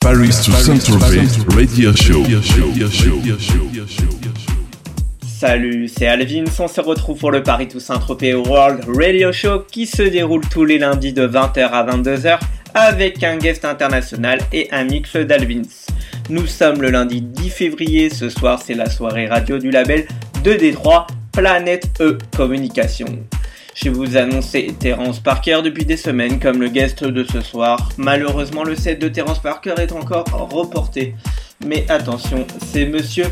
Paris to Saint-Tropez Radio Show. Salut, c'est Alvin. On se retrouve pour le Paris to Saint-Tropez World Radio Show qui se déroule tous les lundis de 20h à 22h avec un guest international et un mix d'Alvins. Nous sommes le lundi 10 février. Ce soir, c'est la soirée radio du label de Détroit, Planète E Communication. Je vous annoncer Terence Parker depuis des semaines comme le guest de ce soir. Malheureusement, le set de Terence Parker est encore reporté. Mais attention, c'est monsieur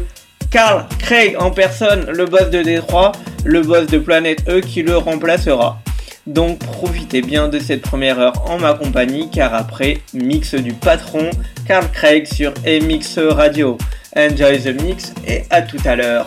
Carl Craig en personne, le boss de Détroit, le boss de Planète E qui le remplacera. Donc profitez bien de cette première heure en ma compagnie car après, mix du patron Carl Craig sur MX Radio. Enjoy the mix et à tout à l'heure.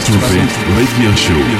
Paris to Saint-Tropez Radio Show.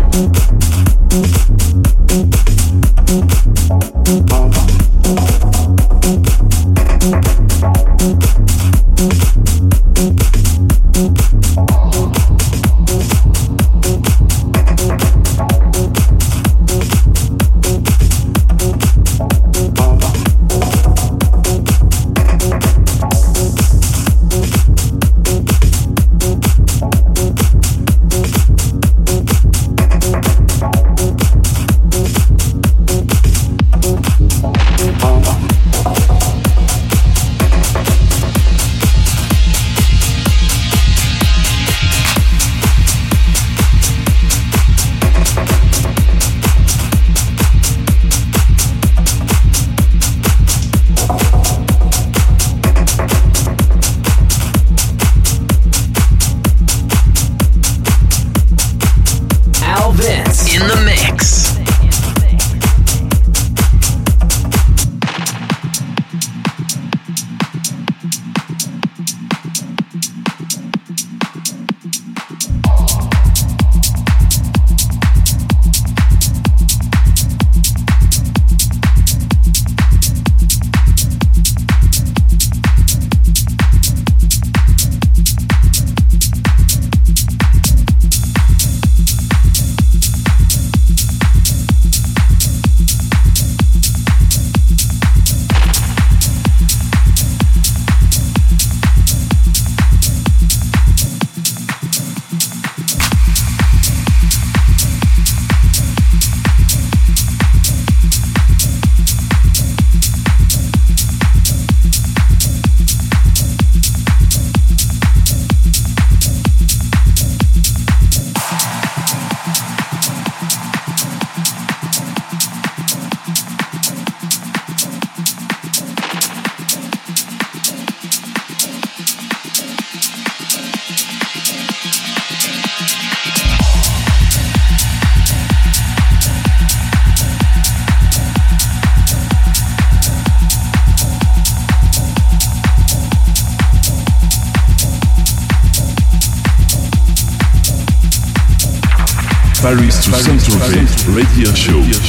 Radio Show.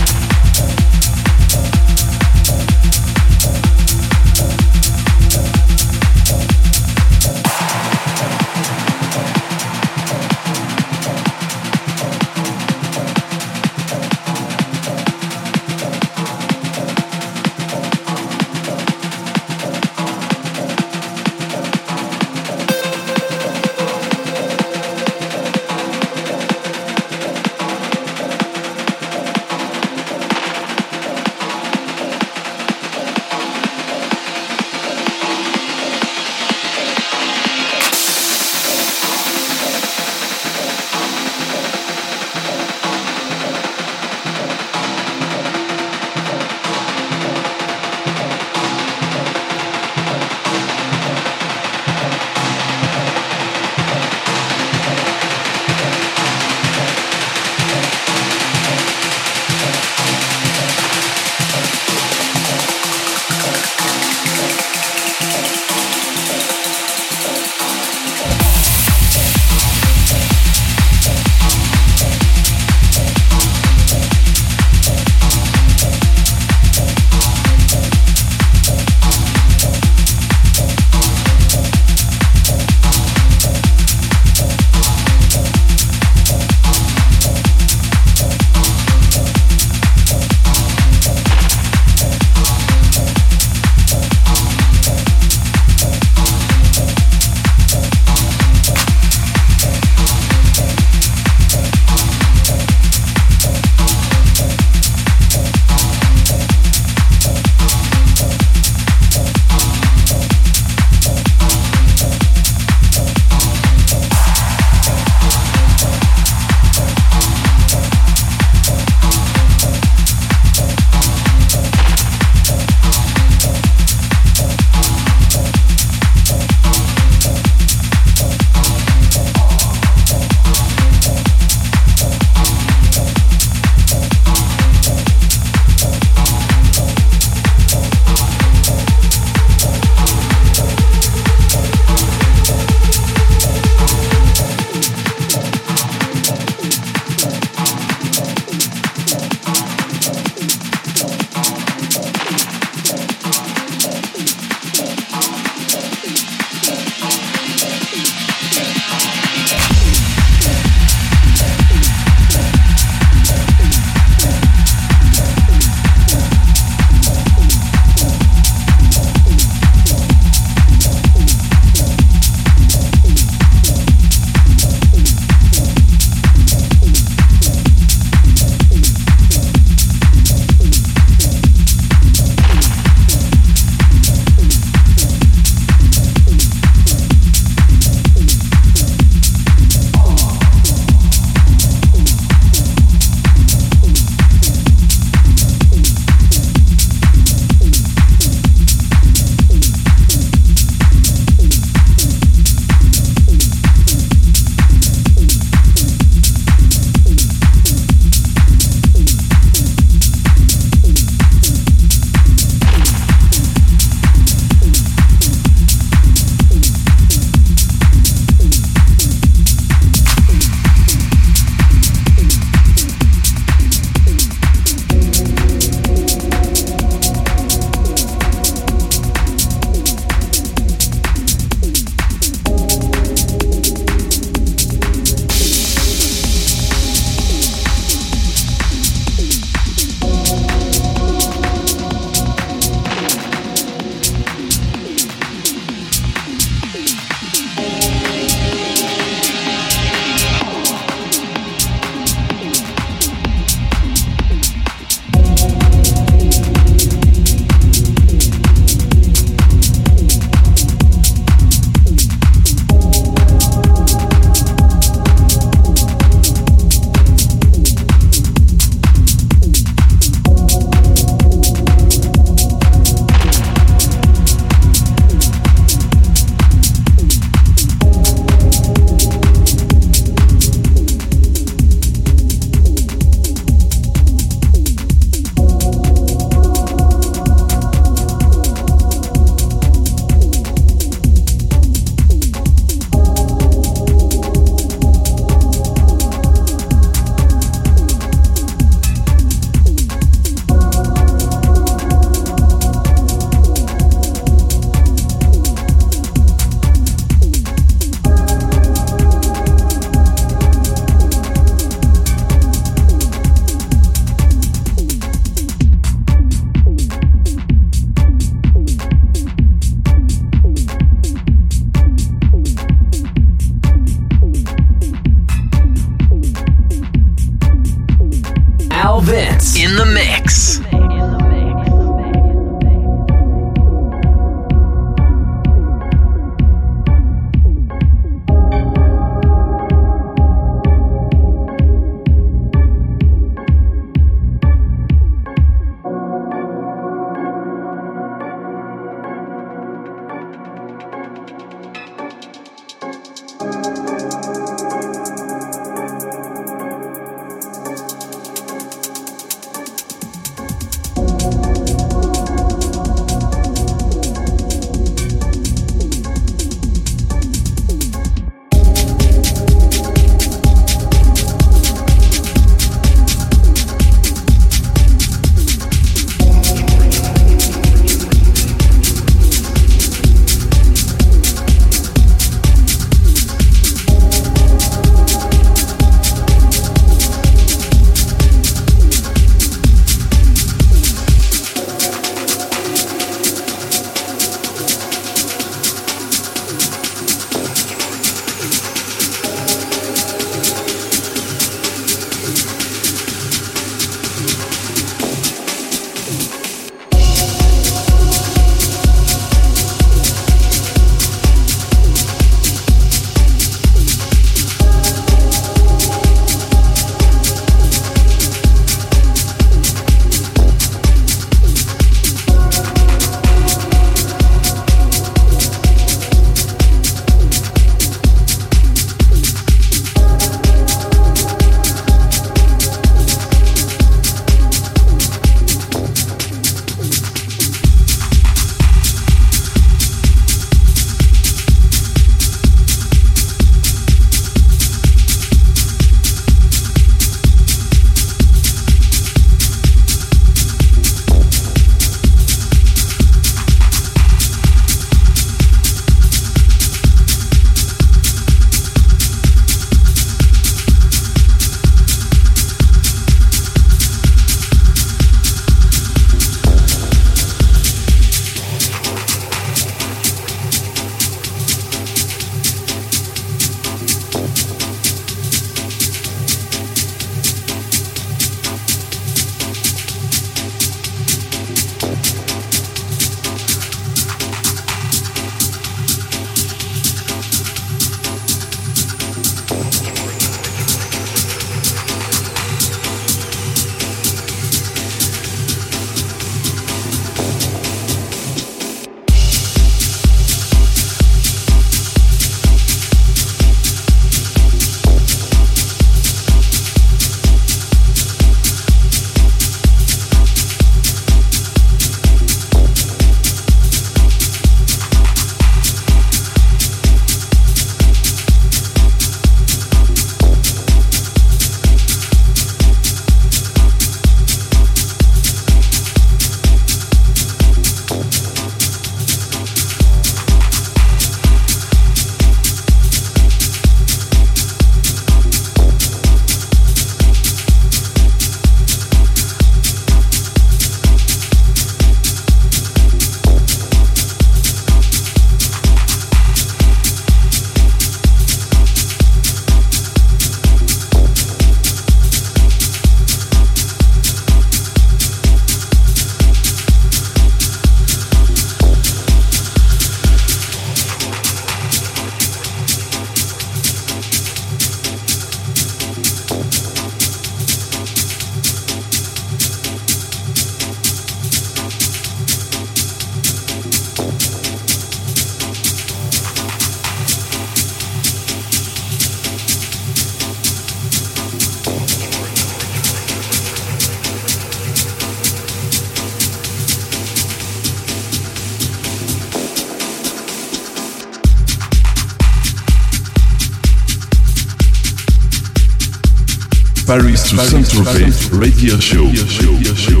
Paris to Saint-Tropez Radio Show.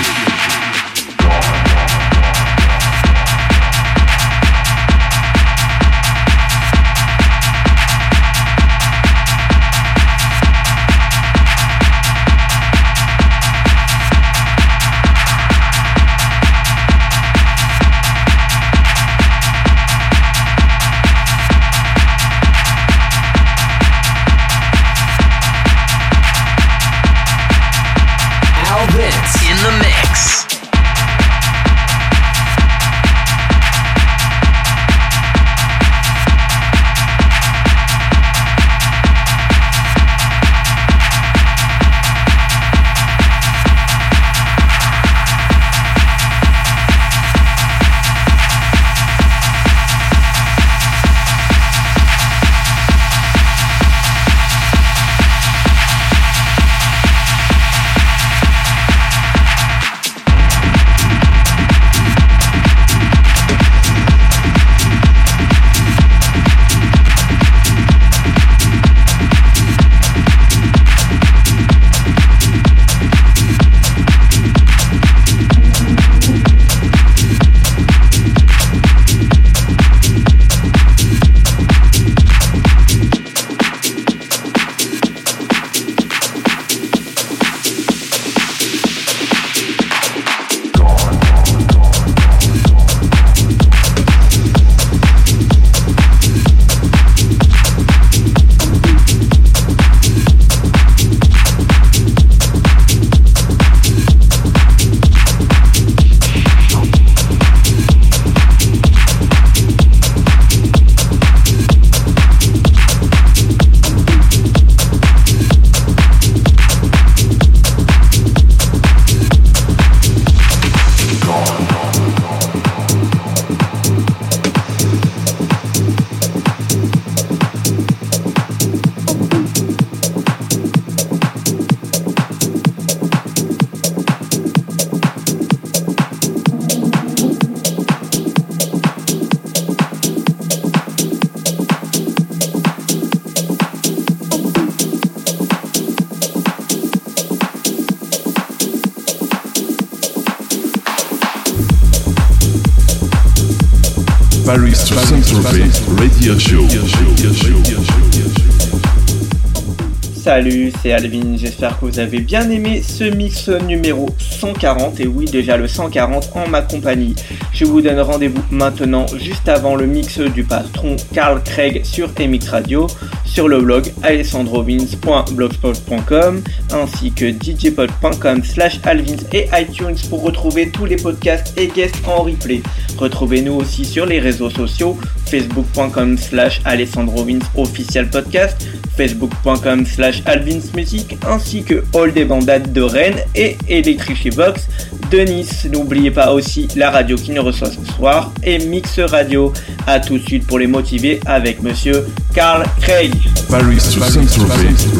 C'est Alvin, j'espère que vous avez bien aimé ce mix numéro 140, et oui déjà le 140 en ma compagnie. Je vous donne rendez-vous maintenant juste avant le mix du patron Carl Craig sur MX Radio, sur le blog alessandrovins.blogspot.com ainsi que djpod.com slash alvins et iTunes pour retrouver tous les podcasts et guests en replay. Retrouvez-nous aussi sur les réseaux sociaux facebook.com slash alessandrovins official podcast, facebook.com slash alvinsmusic ainsi que All des bandades de Rennes et Electricity Box de Nice. N'oubliez pas aussi la radio qui nous reçoit ce soir et Mix Radio. A tout de suite pour les motiver avec monsieur Carl Craig. Paris to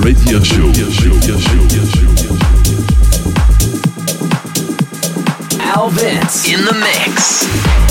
Radio Show. Alvin's in the mix.